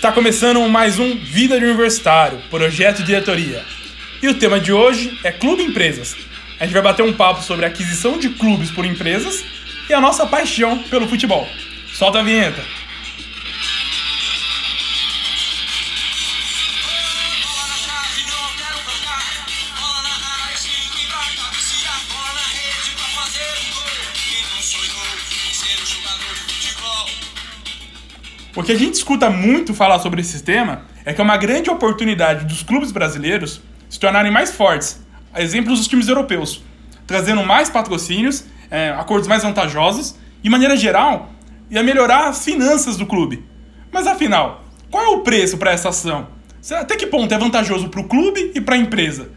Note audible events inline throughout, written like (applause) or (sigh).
Está começando mais um Vida de Universitário, projeto diretoria. E o tema de hoje é Clube Empresas. A gente vai bater um papo sobre a aquisição de clubes por empresas e a nossa paixão pelo futebol. Solta a vinheta. Que a gente escuta muito falar sobre esse tema é que é uma grande oportunidade dos clubes brasileiros se tornarem mais fortes, a exemplo dos times europeus, trazendo mais patrocínios, é, acordos mais vantajosos e, de maneira geral, ia melhorar as finanças do clube. Mas afinal, qual é o preço para essa ação? Até que ponto é vantajoso para o clube e para a empresa?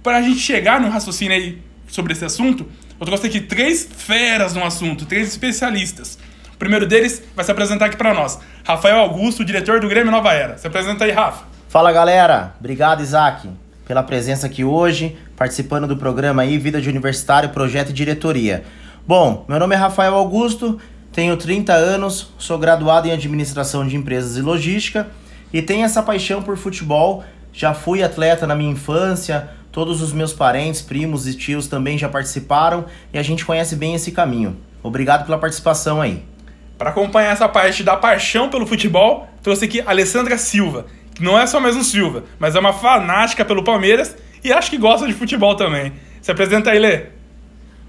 Para a gente chegar num raciocínio aí sobre esse assunto, eu trouxe aqui três feras no assunto, três especialistas. O primeiro deles vai se apresentar aqui para nós, Rafael Augusto, diretor do Grêmio Nova Era. Se apresenta aí, Rafa. Fala galera, obrigado Isaac pela presença aqui hoje, participando do programa aí Vida de Universitário, Projeto e Diretoria. Bom, meu nome é Rafael Augusto, tenho 30 anos, sou graduado em Administração de Empresas e Logística e tenho essa paixão por futebol. Já fui atleta na minha infância, todos os meus parentes, primos e tios também já participaram e a gente conhece bem esse caminho. Obrigado pela participação aí. Para acompanhar essa parte da paixão pelo futebol, trouxe aqui a Alessandra Silva, que não é só mais um Silva, mas é uma fanática pelo Palmeiras e acho que gosta de futebol também. Se apresenta aí, Lê.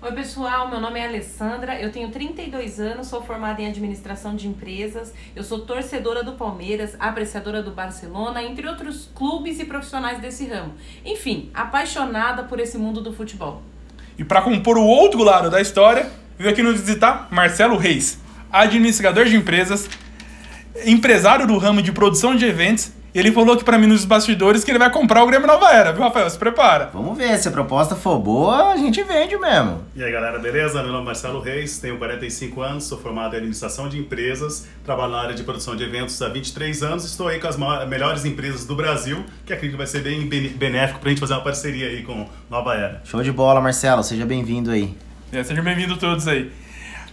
Oi, pessoal. Meu nome é Alessandra. Eu tenho 32 anos, sou formada em administração de empresas. Eu sou torcedora do Palmeiras, apreciadora do Barcelona, entre outros clubes e profissionais desse ramo. Enfim, apaixonada por esse mundo do futebol. E para compor o outro lado da história, veio aqui nos visitar Marcelo Reis, administrador de empresas, empresário do ramo de produção de eventos. E ele falou aqui para mim nos bastidores que ele vai comprar o Grêmio Nova Era, viu, Rafael? Se prepara. Vamos ver, se a proposta for boa, a gente vende mesmo. E aí galera, beleza? Meu nome é Marcelo Reis, tenho 45 anos, sou formado em administração de empresas, trabalho na área de produção de eventos há 23 anos, estou aí com as melhores empresas do Brasil, que acredito que vai ser bem benéfico pra gente fazer uma parceria aí com Nova Era. Show de bola, Marcelo, seja bem-vindo aí. É, sejam bem-vindos todos aí.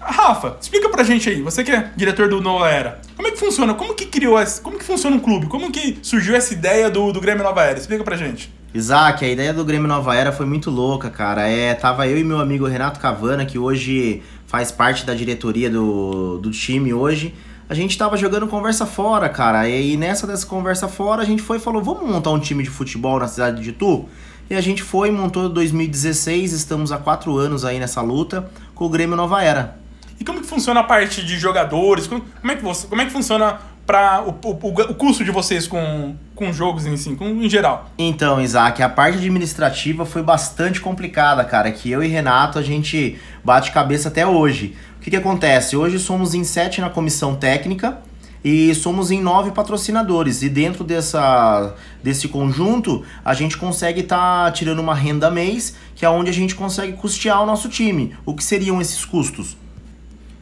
Rafa, explica pra gente aí, você que é diretor do Nova Era, como é que funciona? Como que criou esse, como que funciona um clube? Como que surgiu essa ideia do, do Grêmio Nova Era? Explica pra gente. Isaac, a ideia do Grêmio Nova Era foi muito louca, cara. É, tava eu e meu amigo Renato Cavana, que hoje faz parte da diretoria do, do time hoje. A gente tava jogando conversa fora, cara. E nessa dessa conversa fora, a gente foi e falou: vamos montar um time de futebol na cidade de Itu? E a gente foi, montou em 2016, estamos há quatro anos aí nessa luta com o Grêmio Nova Era. E como que funciona a parte de jogadores? Como, é, que você, como é que funciona para o, o, o custo de vocês com, com jogos em si, com, em geral? Então, Isaac, a parte administrativa foi bastante complicada, cara. Que eu e Renato a gente bate cabeça até hoje. O que, que acontece? Hoje somos em sete na comissão técnica e somos em nove patrocinadores. E dentro dessa, desse conjunto, a gente consegue estar tirando uma renda mês, que é onde a gente consegue custear o nosso time. O que seriam esses custos?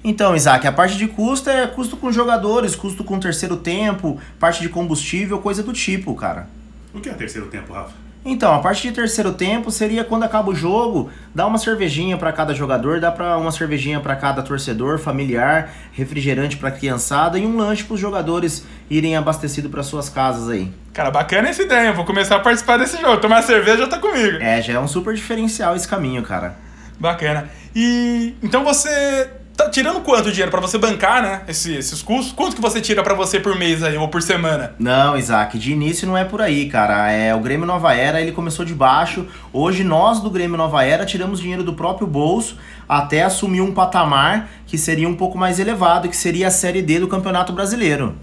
Então, Isaac, a parte de custo é custo com jogadores, custo com terceiro tempo, parte de combustível, coisa do tipo, cara. O que é terceiro tempo, Rafa? Então, a parte de terceiro tempo seria quando acaba o jogo, dá uma cervejinha para cada jogador, dá para uma cervejinha para cada torcedor, familiar, refrigerante para criançada e um lanche para os jogadores irem abastecidos para suas casas aí. Cara, bacana essa ideia, eu vou começar a participar desse jogo. Tomar cerveja tá comigo. É, já é um super diferencial esse caminho, cara. Bacana. E então você tá tirando quanto dinheiro pra você bancar, né? esse- esses custos? Quanto que você tira pra você por mês aí ou por semana? Não, Isaac, de início não é por aí, cara. É o Grêmio Nova Era, ele começou de baixo. Hoje nós do Grêmio Nova Era tiramos dinheiro do próprio bolso até assumir um patamar que seria um pouco mais elevado, que seria a Série D do Campeonato Brasileiro.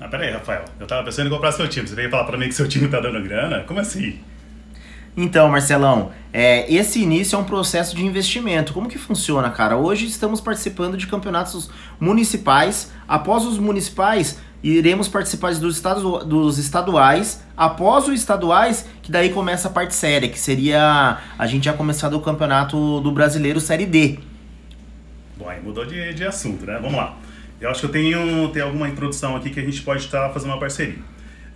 Ah, pera aí, Rafael, eu tava pensando em comprar seu time, você veio falar pra mim que seu time tá dando grana? Como assim? Então, Marcelão, é, esse início é um processo de investimento. Como que funciona, cara? Hoje estamos participando de campeonatos municipais. Após os municipais, iremos participar dos, estados, dos estaduais. Após os estaduais, que daí começa a parte séria, que seria a gente já começar do campeonato do brasileiro Série D. Bom, aí mudou de, de assunto, né? Vamos lá. Eu acho que eu tenho, tenho alguma introdução aqui que a gente pode estar fazendo uma parceria.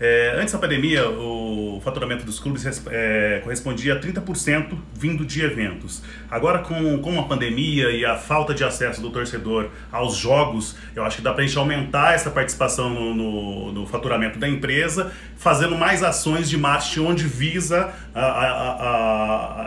É, antes da pandemia, o faturamento dos clubes é, correspondia a 30% vindo de eventos. Agora, com, com a pandemia e a falta de acesso do torcedor aos jogos, eu acho que dá para a gente aumentar essa participação no, no- no faturamento da empresa, fazendo mais ações de marketing onde visa a- a-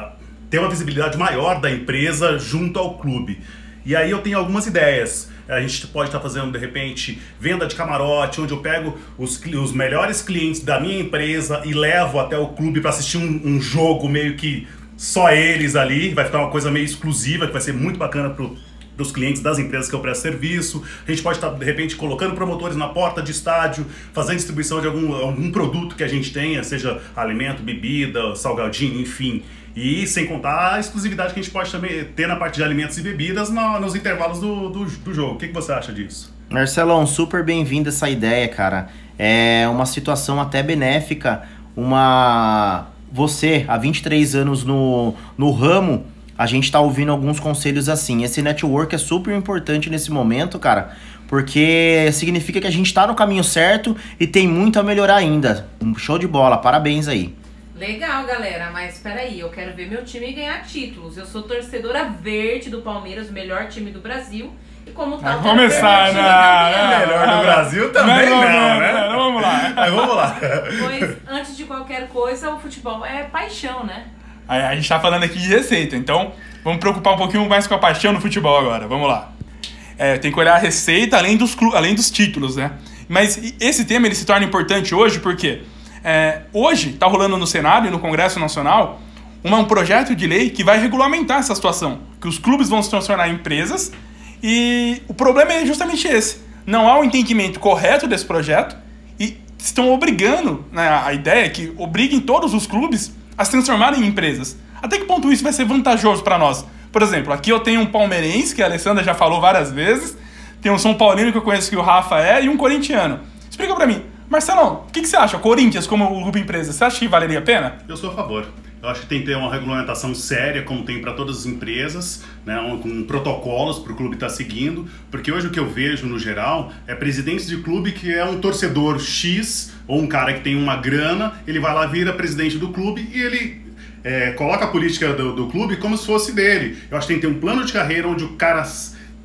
a- ter uma visibilidade maior da empresa junto ao clube. E aí eu tenho algumas ideias. A gente pode estar fazendo, de repente, venda de camarote, onde eu pego os, os melhores clientes da minha empresa e levo até o clube para assistir um, um jogo meio que só eles ali. Vai ficar uma coisa meio exclusiva, que vai ser muito bacana pro para os clientes das empresas que eu presto serviço. A gente pode estar, de repente, colocando promotores na porta de estádio, fazendo distribuição de algum, algum produto que a gente tenha, seja alimento, bebida, salgadinho, enfim. E sem contar a exclusividade que a gente pode também ter na parte de alimentos e bebidas na- nos intervalos do, do, do jogo. O que, que você acha disso? Marcelão, super bem-vindo essa ideia, cara. É uma situação até benéfica. Uma. Você, há 23 anos no, no ramo, a gente tá ouvindo alguns conselhos assim. Esse network é super importante nesse momento, cara, porque significa que a gente tá no caminho certo e tem muito a melhorar ainda. Um show de bola, parabéns aí. Legal, galera, mas espera aí, eu quero ver meu time ganhar títulos. Eu sou torcedora verde do Palmeiras, o melhor time do Brasil. E como tal, Vai começar, né? campeão. Melhor do Brasil também Não, não, não, né? não, vamos lá. Mas vamos lá. Pois, antes de qualquer coisa, o futebol é paixão, né? Aí A gente tá falando aqui de receita, então vamos preocupar um pouquinho mais com a paixão no futebol agora. Vamos lá. É, tem que olhar a receita além dos, além dos títulos, né? Mas esse tema ele se torna importante hoje porque é, hoje tá rolando no Senado e no Congresso Nacional uma- um projeto de lei que vai regulamentar essa situação, que os clubes vão se transformar em empresas e o problema é justamente esse. Não há um entendimento correto desse projeto e estão obrigando, né, a ideia é que obriguem todos os clubes a se transformarem em empresas. Até que ponto isso vai ser vantajoso para nós? Por exemplo, aqui eu tenho um palmeirense, que a Alessandra já falou várias vezes, tem um São Paulino que eu conheço que o Rafa é, e um corintiano. Explica pra mim, Marcelão, o que, que você acha? Corinthians como um grupo empresa, você acha que valeria a pena? Eu sou a favor. Eu acho que tem que ter uma regulamentação séria, como tem para todas as empresas, né, um- com protocolos para o clube estar seguindo, porque hoje o que eu vejo no geral é presidente de clube que é um torcedor X ou um cara que tem uma grana, ele vai lá vira presidente do clube e ele é, coloca a política do, do clube como se fosse dele. Eu acho que tem que ter um plano de carreira onde o cara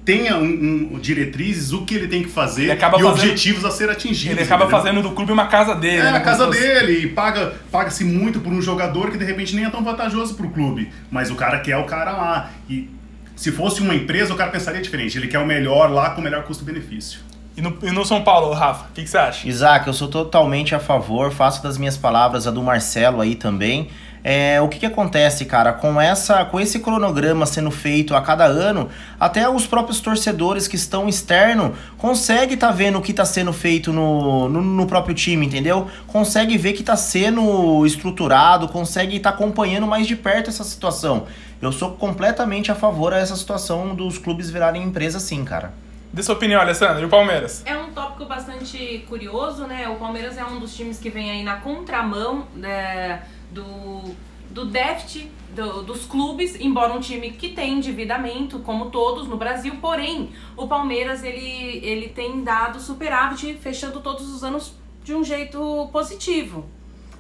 tenha um, um- diretrizes, o que ele tem que fazer e fazendo- objetivos a ser atingidos. Ele acaba entendeu? fazendo do clube uma casa dele. É, né, a como casa fosse- dele e paga, paga-se muito por um jogador que de repente nem é tão vantajoso pro clube. Mas o cara quer o cara lá. E se fosse uma empresa, o cara pensaria diferente. Ele quer o melhor lá com o melhor custo-benefício. E no, e no São Paulo, Rafa, o que, que você acha? Isaac, eu sou totalmente a favor, faço das minhas palavras a do Marcelo aí também. É, o que, que acontece, cara, com essa, com esse cronograma sendo feito a cada ano, até os próprios torcedores que estão externo conseguem estar vendo o que está sendo feito no, no, no próprio time, entendeu? Consegue ver que está sendo estruturado, consegue estar acompanhando mais de perto essa situação. Eu sou completamente a favor a essa situação dos clubes virarem empresa, sim, cara. Dê sua opinião, Alessandra, e o Palmeiras? É um tópico bastante curioso, né? O Palmeiras é um dos times que vem aí na contramão né, do, do déficit do- dos clubes, embora um time que tem endividamento, como todos no Brasil, porém, o Palmeiras ele, ele tem dado superávit, fechando todos os anos de um jeito positivo.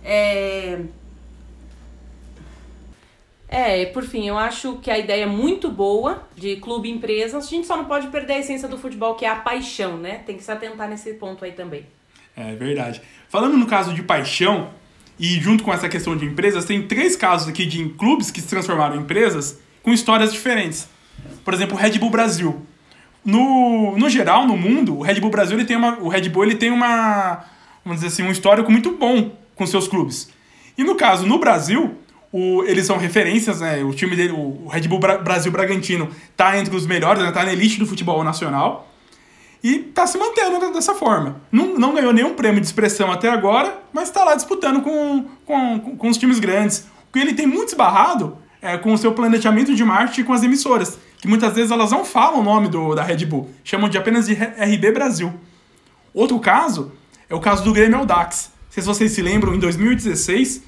É, É, por fim, eu acho que a ideia é muito boa de clube e empresa. A gente só não pode perder a essência do futebol, que é a paixão, né? Tem que se atentar nesse ponto aí também. É verdade. Falando no caso de paixão, e junto com essa questão de empresas, tem três casos aqui de clubes que se transformaram em empresas com histórias diferentes. Por exemplo, o Red Bull Brasil. No, no geral, no mundo, o Red Bull Brasil ele tem uma, o Red Bull ele tem uma, vamos dizer assim, um histórico muito bom com seus clubes. E no caso, no Brasil, o, eles são referências, né? O time dele, o Red Bull Bra- Brasil Bragantino, tá entre os melhores, né? tá na elite do futebol nacional e tá se dessa forma. Não, não ganhou nenhum prêmio de expressão até agora, mas tá lá disputando com, com, com, os times grandes. Que ele tem muito esbarrado é com o seu planejamento de marketing com as emissoras, que muitas vezes elas não falam o nome do, da Red Bull, chamam de apenas de RB Brasil. Outro caso é o caso do Grêmio Audax. Se vocês se lembram, em 2016,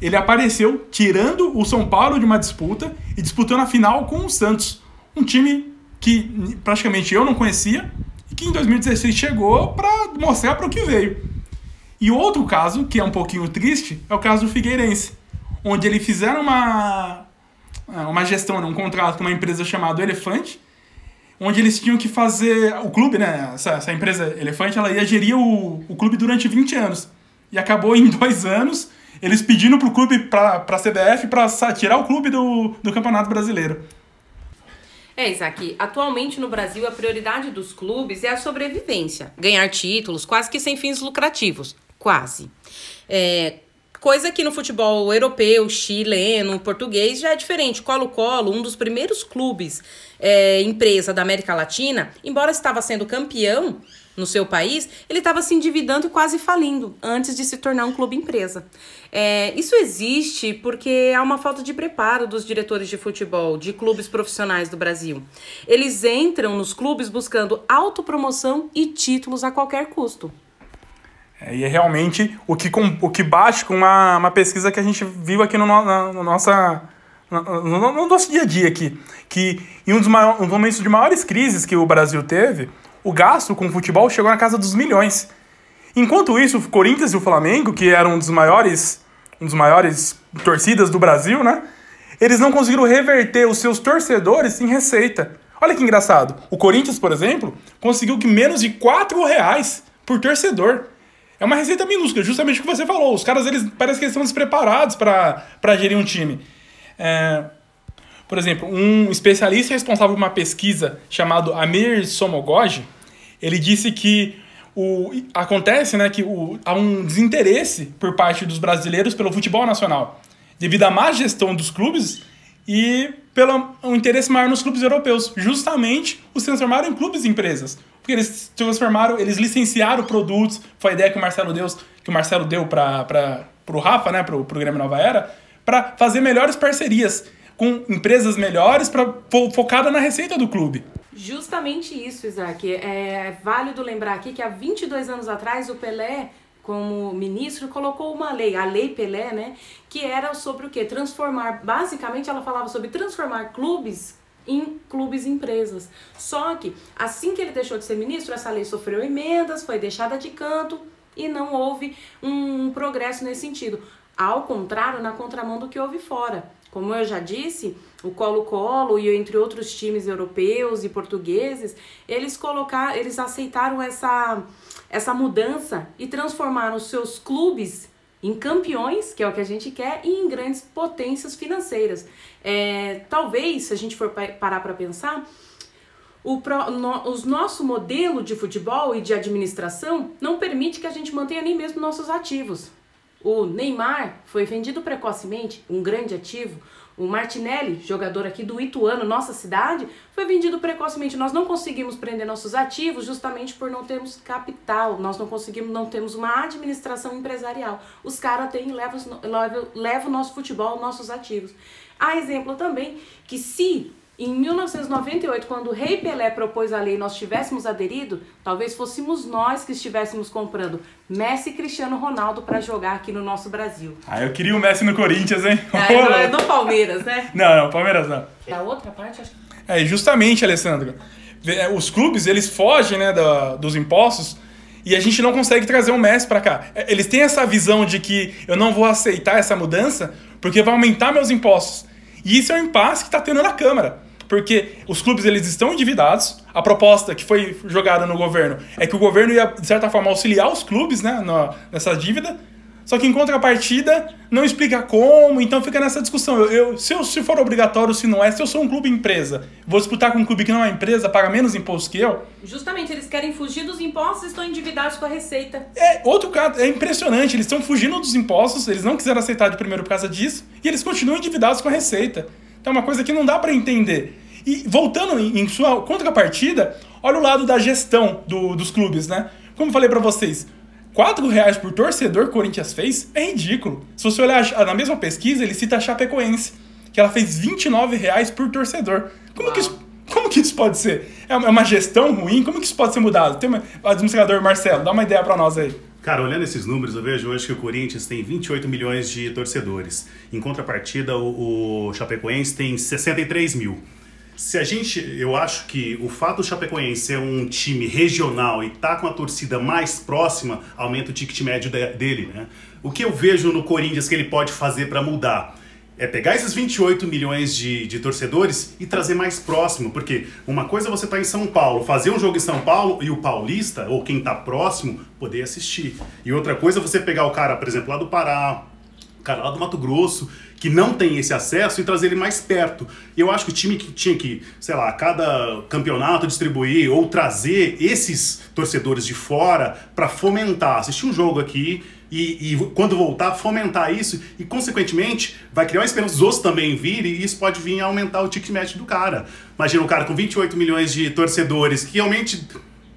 ele apareceu tirando o São Paulo de uma disputa e disputando a final com o Santos. Um time que praticamente eu não conhecia que em 2016 chegou para mostrar para o que veio. E outro caso, que é um pouquinho triste, é o caso do Figueirense, onde eles fizeram uma, uma gestão, né, um contrato com uma empresa chamada Elefante, onde eles tinham que fazer. O clube, né? Essa, essa empresa Elefante, ela ia gerir o, o clube durante 20 anos. E acabou em dois anos eles pedindo pro clube, pra, pra CBF, pra sa- tirar o clube do, do Campeonato Brasileiro. É, Isaac, atualmente no Brasil a prioridade dos clubes é a sobrevivência. Ganhar títulos, quase que sem fins lucrativos. Quase. É, coisa que no futebol europeu, chileno, português já é diferente. Colo-Colo, um dos primeiros clubes é, empresa da América Latina, embora estava sendo campeão no seu país, ele estava se endividando e quase falindo antes de se tornar um clube empresa. É, isso existe porque há uma falta de preparo dos diretores de futebol, de clubes profissionais do Brasil. Eles entram nos clubes buscando autopromoção e títulos a qualquer custo. É, e é realmente o que, com, o que bate com uma, uma pesquisa que a gente viu aqui no, na, no nossa, no, no- no nosso dia a dia aqui. Que em um dos, maior, um dos momentos de maiores crises que o Brasil teve, o gasto com o futebol chegou na casa dos milhões. Enquanto isso, o Corinthians e o Flamengo, que eram um dos maiores, um dos maiores torcidas do Brasil, né? Eles não conseguiram reverter os seus torcedores em receita. Olha que engraçado. O Corinthians, por exemplo, conseguiu que menos de 4 reais por torcedor. É uma receita minúscula, justamente o que você falou. Os caras, eles parece que eles estão despreparados para gerir um time. É, por exemplo, um especialista responsável por uma pesquisa chamado Amir Somogoji, ele disse que o, acontece né, que o, há um desinteresse por parte dos brasileiros pelo futebol nacional, devido à má gestão dos clubes e pelo um interesse maior nos clubes europeus. Justamente os transformaram em clubes e empresas. Porque eles transformaram, eles licenciaram produtos, foi a ideia que o Marcelo deu, que o Marcelo deu para o Rafa, né, para o Grêmio Nova Era, para fazer melhores parcerias com empresas melhores para focada na receita do clube. Justamente isso, Isaac. É válido lembrar aqui que há 22 anos atrás o Pelé, como ministro, colocou uma lei, a Lei Pelé, né? Que era sobre o quê? Transformar, basicamente ela falava sobre transformar clubes em clubes e empresas. Só que assim que ele deixou de ser ministro, essa lei sofreu emendas, foi deixada de canto e não houve um progresso nesse sentido. Ao contrário, na contramão do que houve fora. Como eu já disse, o Colo-Colo e entre outros times europeus e portugueses, eles colocaram, eles aceitaram essa essa mudança e transformaram seus clubes em campeões, que é o que a gente quer, e em grandes potências financeiras. É, talvez, se a gente for pa- parar para pensar, o pro, no, os nosso modelo de futebol e de administração não permite que a gente mantenha nem mesmo nossos ativos. O Neymar foi vendido precocemente, um grande ativo. O Martinelli, jogador aqui do Ituano, nossa cidade, foi vendido precocemente. Nós não conseguimos prender nossos ativos justamente por não termos capital. Nós não conseguimos, não temos uma administração empresarial. Os caras têm, levam, levam, levam o nosso futebol, nossos ativos. Há exemplo também que se em 1998, quando o Rei Pelé propôs a lei e nós tivéssemos aderido, talvez fôssemos nós que estivéssemos comprando Messi e Cristiano Ronaldo para jogar aqui no nosso Brasil. Ah, eu queria o Messi no Corinthians, hein? É, não é do Palmeiras, né? (laughs) não, não, Palmeiras não. Da outra parte, acho que. É, justamente, Alessandro. É, Os clubes, eles fogem né, da- dos impostos e a gente não consegue trazer o Messi pra cá. É, Eles têm essa visão de que eu não vou aceitar essa mudança porque vai aumentar meus impostos. E isso é um impasse que tá tendo na Câmara. Porque os clubes eles estão endividados. A proposta que foi jogada no governo é que o governo ia, de certa forma, auxiliar os clubes né, na- nessa dívida. Só que em contrapartida não explica como, então fica nessa discussão. Eu, eu- se, eu, se for obrigatório, se não é, se eu sou um clube empresa, vou disputar com um clube que não é empresa, paga menos imposto que eu. Justamente, eles querem fugir dos impostos e estão endividados com a Receita. É outro caso, é impressionante. Eles estão fugindo dos impostos, eles não quiseram aceitar de primeiro por causa disso, e eles continuam endividados com a Receita. Então é uma coisa que não dá pra entender. E voltando em, sua contrapartida, olha o lado da gestão do- dos clubes, né? Como eu falei pra vocês, 4 reais por torcedor Corinthians fez é ridículo. Se você olhar na mesma pesquisa, ele cita a Chapecoense, que ela fez 29 reais por torcedor. Como que isso, como que isso pode ser? É uma é uma gestão ruim? Como que isso pode ser mudado? Tem uma, administrador Marcelo, dá uma ideia pra nós aí. Cara, olhando esses números, eu vejo hoje que o Corinthians tem 28 milhões de torcedores. Em contrapartida, o, o Chapecoense tem 63 mil. Se a gente, eu acho que o fato do Chapecoense ser um time regional e tá com a torcida mais próxima, aumenta o ticket médio de- dele, né? O que eu vejo no Corinthians que ele pode fazer para mudar? É pegar esses 28 milhões de, de torcedores e trazer mais próximo, porque uma coisa é você estar em São Paulo, fazer um jogo em São Paulo e o paulista, ou quem tá próximo, poder assistir. E outra coisa é você pegar o cara, por exemplo, lá do Pará, o cara lá do Mato Grosso, que não tem esse acesso e trazer ele mais perto. Eu acho que o time que tinha que, sei lá, a cada campeonato distribuir ou trazer esses torcedores de fora para fomentar, assistir um jogo aqui e, e quando voltar, fomentar isso e, consequentemente, vai criar uma esperança dos outros também virem e isso pode vir a aumentar o ticket médio do cara. Imagina um cara com 28 milhões de torcedores que realmente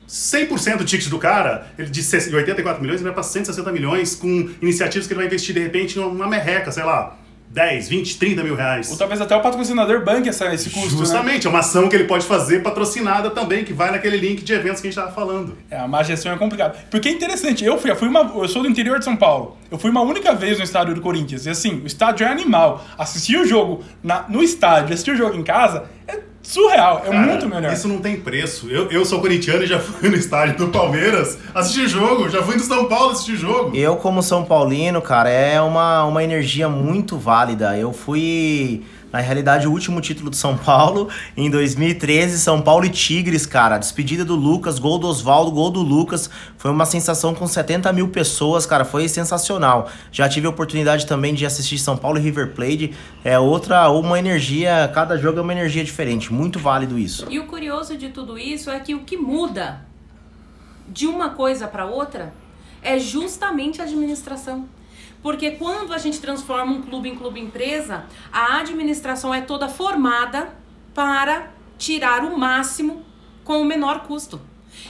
100% do ticket do cara, ele de 84 milhões, ele vai para 160 milhões com iniciativas que ele vai investir de repente numa merreca, sei lá, 10, 20, 30 mil reais. Ou talvez até o patrocinador banque essa, esse custo, né? Justamente, é uma ação que ele pode fazer patrocinada também, que vai naquele link de eventos que a gente estava falando. É, a má gestão é complicado. Porque é interessante, eu fui, eu fui uma, eu sou do interior de São Paulo. Eu fui uma única vez no estádio do Corinthians. E assim, o estádio é animal. Assistir o jogo na- no estádio, assistir o jogo em casa é surreal, é Cara, muito melhor. Isso não tem preço. Eu, eu sou corintiano e já fui no estádio do Palmeiras assistir jogo, já fui do São Paulo assistir jogo. Eu, como São Paulino, cara, é uma, uma energia muito válida. Eu fui, na realidade, o último título de São Paulo em 2013, São Paulo e Tigres, cara. Despedida do Lucas, gol do Oswaldo, gol do Lucas. Foi uma sensação com 70 mil pessoas, cara. Foi sensacional. Já tive a oportunidade também de assistir São Paulo e River Plate. É outra, uma energia, cada jogo é uma energia diferente. Muito válido isso. E o curioso de tudo isso é que o que muda de uma coisa para outra é justamente a administração. Porque quando a gente transforma um clube em clube empresa, a administração é toda formada para tirar o máximo com o menor custo.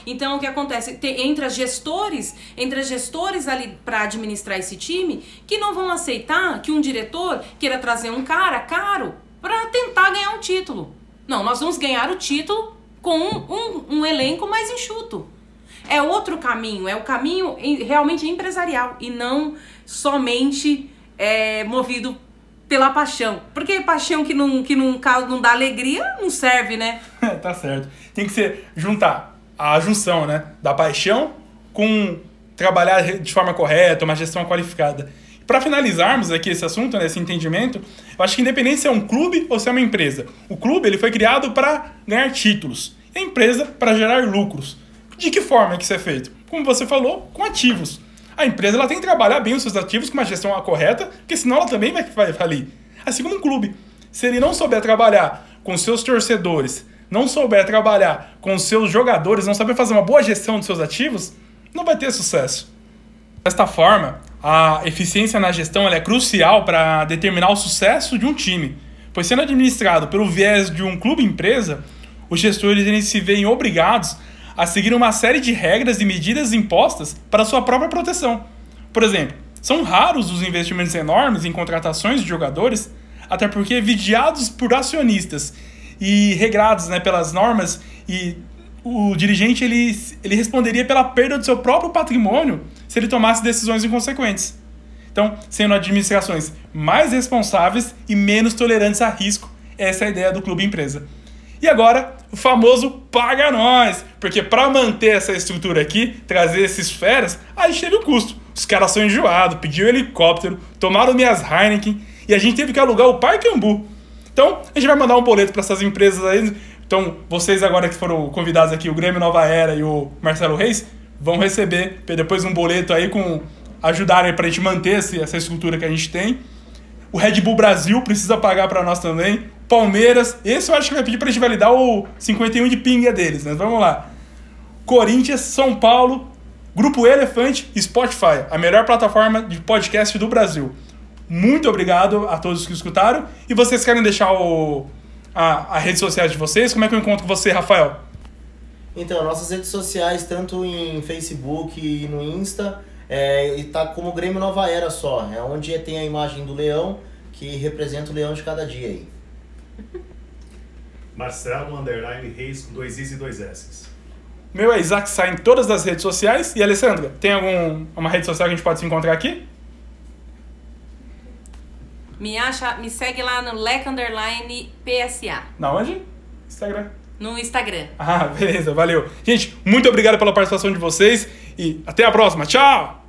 Então o que acontece? Tem, entre as gestores, entre as gestores ali para administrar esse time, que não vão aceitar que um diretor queira trazer um cara caro para tentar ganhar um título. Não, nós vamos ganhar o título com um, um, um elenco mais enxuto. É outro caminho, é o caminho realmente empresarial e não somente é, movido pela paixão. Porque paixão que não, que não, não dá alegria não serve, né? (laughs) tá certo. Tem que ser juntar a junção, né, da paixão com trabalhar de forma correta, uma gestão qualificada. Para finalizarmos aqui esse assunto, né, esse entendimento, eu acho que independente se é um clube ou se é uma empresa, o clube ele foi criado para ganhar títulos, a empresa para gerar lucros. De que forma que isso é feito? Como você falou, com ativos. A empresa ela tem que trabalhar bem os seus ativos com uma gestão correta, porque senão ela também vai, falir. Assim como um clube. Se ele não souber trabalhar com seus torcedores, não souber trabalhar com seus jogadores, não saber fazer uma boa gestão dos seus ativos, não vai ter sucesso. Desta forma, a eficiência na gestão é crucial para determinar o sucesso de um time, pois sendo administrado pelo viés de um clube-empresa, os gestores eles se veem obrigados a seguir uma série de regras e medidas impostas para sua própria proteção. Por exemplo, são raros os investimentos enormes em contratações de jogadores, até porque vigiados por acionistas e regrados né, pelas normas e o dirigente ele, ele responderia pela perda do seu próprio patrimônio se ele tomasse decisões inconsequentes. Então, sendo administrações mais responsáveis e menos tolerantes a risco, essa é a ideia do clube empresa. E agora, o famoso paga nós, porque para manter essa estrutura aqui, trazer esses feras, aí teve o custo. Os caras são enjoados, pediram helicóptero, tomaram minhas Heineken e a gente teve que alugar o Parque Ambu. Então, a gente vai mandar um boleto para essas empresas aí. Então, vocês agora que foram convidados aqui, o Grêmio Nova Era e o Marcelo Reis, vão receber depois um boleto aí com ajudarem para a gente manter essa estrutura que a gente tem. O Red Bull Brasil precisa pagar para nós também. Palmeiras, esse eu acho que vai pedir para a gente validar o 51 de pinga deles, né? Vamos lá. Corinthians, São Paulo, Grupo Elefante e Spotify, a melhor plataforma de podcast do Brasil. Muito obrigado a todos que escutaram. E vocês querem deixar o, a, a rede social de vocês? Como é que eu encontro você, Rafael? Então, nossas redes sociais, tanto em Facebook e no Insta, é, e tá como Grêmio Nova Era só. É onde tem a imagem do leão, que representa o leão de cada dia aí. (laughs) Marcelo Underline Reis com dois Is e dois S's. Meu é Isaac Sai em todas as redes sociais. E Alessandra, tem alguma rede social que a gente pode se encontrar aqui? Me acha, me segue lá no Lec Underline PSA. Na onde? Instagram. No Instagram. Ah, (laughs) beleza, valeu. Gente, muito obrigado pela participação de vocês e até a próxima. Tchau!